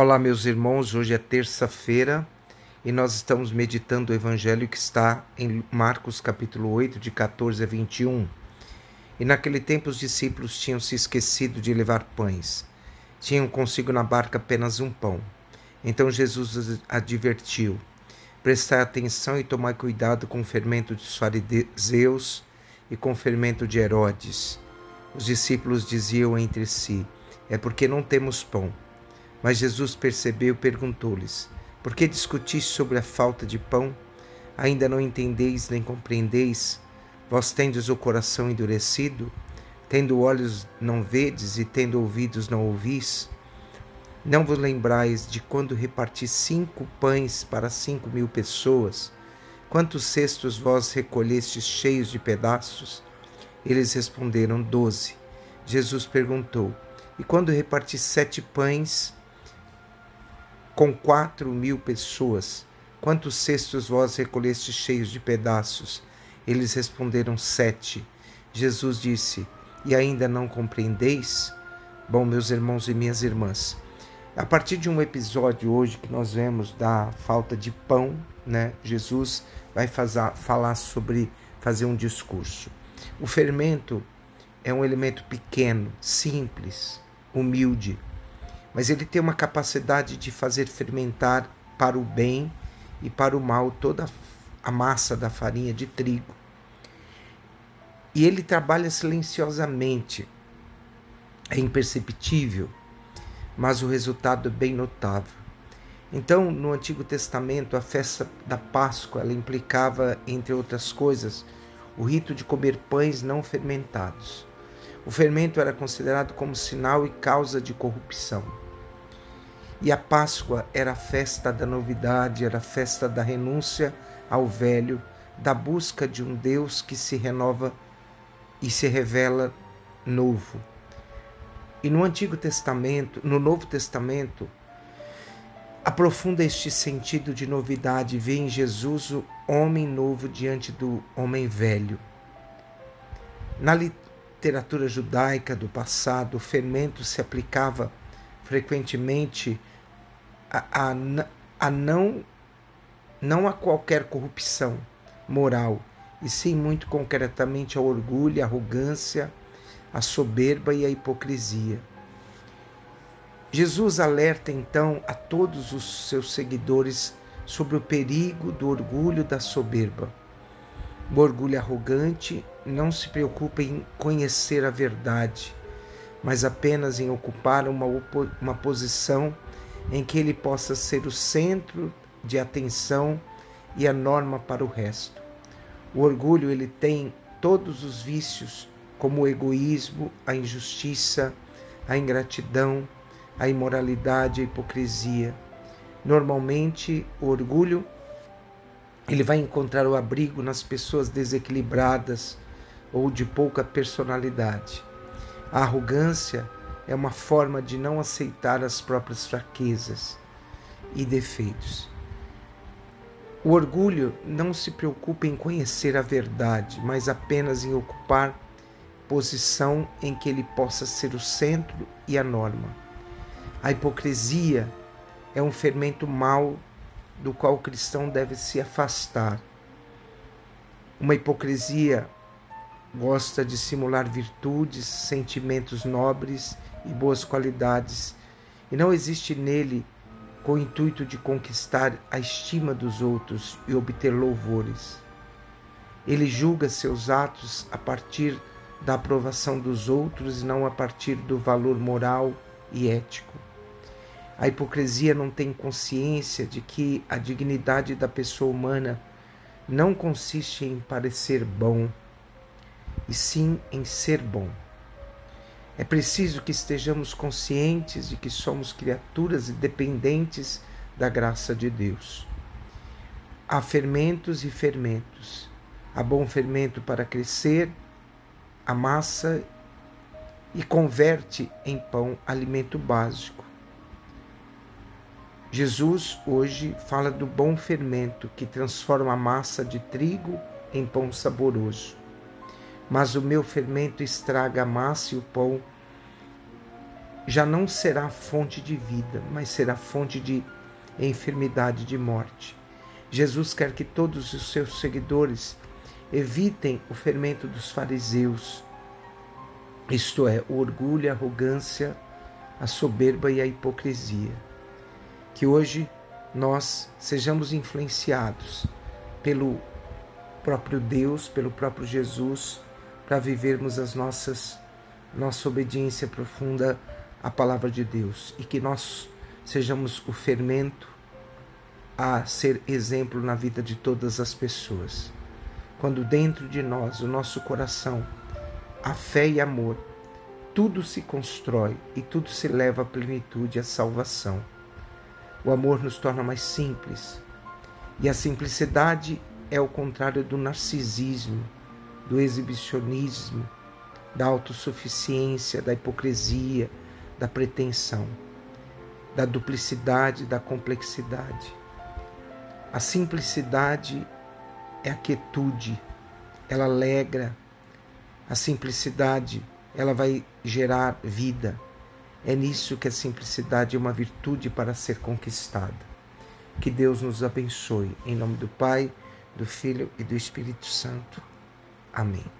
Olá, meus irmãos. Hoje é terça-feira e nós estamos meditando o evangelho que está em Marcos, capítulo 8, de 14 a 21. E naquele tempo os discípulos tinham se esquecido de levar pães. Tinham consigo na barca apenas um pão. Então Jesus advertiu: Prestai atenção e tomai cuidado com o fermento dos fariseus e com o fermento de Herodes. Os discípulos diziam entre si: É porque não temos pão. Mas Jesus percebeu e perguntou-lhes: Por que discutis sobre a falta de pão? Ainda não entendeis nem compreendeis? Vós tendes o coração endurecido? Tendo olhos não vedes e tendo ouvidos não ouvis? Não vos lembrais de quando reparti cinco pães para cinco mil pessoas? Quantos cestos vós recolhestes cheios de pedaços? Eles responderam: Doze. Jesus perguntou: E quando reparti sete pães com quatro mil pessoas. Quantos cestos vós recolheste cheios de pedaços? Eles responderam sete. Jesus disse: E ainda não compreendeis? Bom, meus irmãos e minhas irmãs, a partir de um episódio hoje que nós vemos da falta de pão, né? Jesus vai fazer, falar sobre fazer um discurso. O fermento é um elemento pequeno, simples, humilde, mas ele tem uma capacidade de fazer fermentar para o bem e para o mal toda a massa da farinha de trigo. E ele trabalha silenciosamente, é imperceptível, mas o resultado é bem notável. Então, no Antigo Testamento, a festa da Páscoa ela implicava, entre outras coisas, o rito de comer pães não fermentados. O fermento era considerado como sinal e causa de corrupção. E a Páscoa era a festa da novidade, era a festa da renúncia ao velho, da busca de um Deus que se renova e se revela novo. E no Antigo Testamento, no Novo Testamento, aprofunda este sentido de novidade, vê em Jesus o homem novo diante do homem velho. Na literatura judaica do passado, o fermento se aplicava frequentemente a, a, não, não a qualquer corrupção moral, e sim muito concretamente ao orgulho, à arrogância, à soberba e à hipocrisia. Jesus alerta então a todos os seus seguidores sobre o perigo do orgulho da soberba. O orgulho arrogante não se preocupa em conhecer a verdade, mas apenas em ocupar uma, uma posição em que ele possa ser o centro de atenção e a norma para o resto. O orgulho ele tem todos os vícios, como o egoísmo, a injustiça, a ingratidão, a imoralidade, a hipocrisia. Normalmente, o orgulho ele vai encontrar o abrigo nas pessoas desequilibradas ou de pouca personalidade. A arrogância é uma forma de não aceitar as próprias fraquezas e defeitos. O orgulho não se preocupa em conhecer a verdade, mas apenas em ocupar posição em que ele possa ser o centro e a norma. A hipocrisia é um fermento mau do qual o cristão deve se afastar. Uma hipocrisia gosta de simular virtudes, sentimentos nobres e boas qualidades, e não existe nele com o intuito de conquistar a estima dos outros e obter louvores. Ele julga seus atos a partir da aprovação dos outros e não a partir do valor moral e ético. A hipocrisia não tem consciência de que a dignidade da pessoa humana não consiste em parecer bom, e sim em ser bom. É preciso que estejamos conscientes de que somos criaturas dependentes da graça de Deus. Há fermentos e fermentos. Há bom fermento para crescer, a massa e converte em pão alimento básico. Jesus hoje fala do bom fermento que transforma a massa de trigo em pão saboroso mas o meu fermento estraga a massa e o pão já não será fonte de vida, mas será fonte de enfermidade, de morte. Jesus quer que todos os seus seguidores evitem o fermento dos fariseus, isto é, o orgulho, a arrogância, a soberba e a hipocrisia. Que hoje nós sejamos influenciados pelo próprio Deus, pelo próprio Jesus, para vivermos as nossas nossa obediência profunda à palavra de Deus e que nós sejamos o fermento a ser exemplo na vida de todas as pessoas. Quando dentro de nós, o nosso coração, a fé e amor, tudo se constrói e tudo se leva à plenitude, à salvação. O amor nos torna mais simples. E a simplicidade é o contrário do narcisismo, do exibicionismo, da autossuficiência, da hipocrisia, da pretensão, da duplicidade, da complexidade. A simplicidade é a quietude, ela alegra. A simplicidade, ela vai gerar vida. É nisso que a simplicidade é uma virtude para ser conquistada. Que Deus nos abençoe. Em nome do Pai, do Filho e do Espírito Santo. Amém.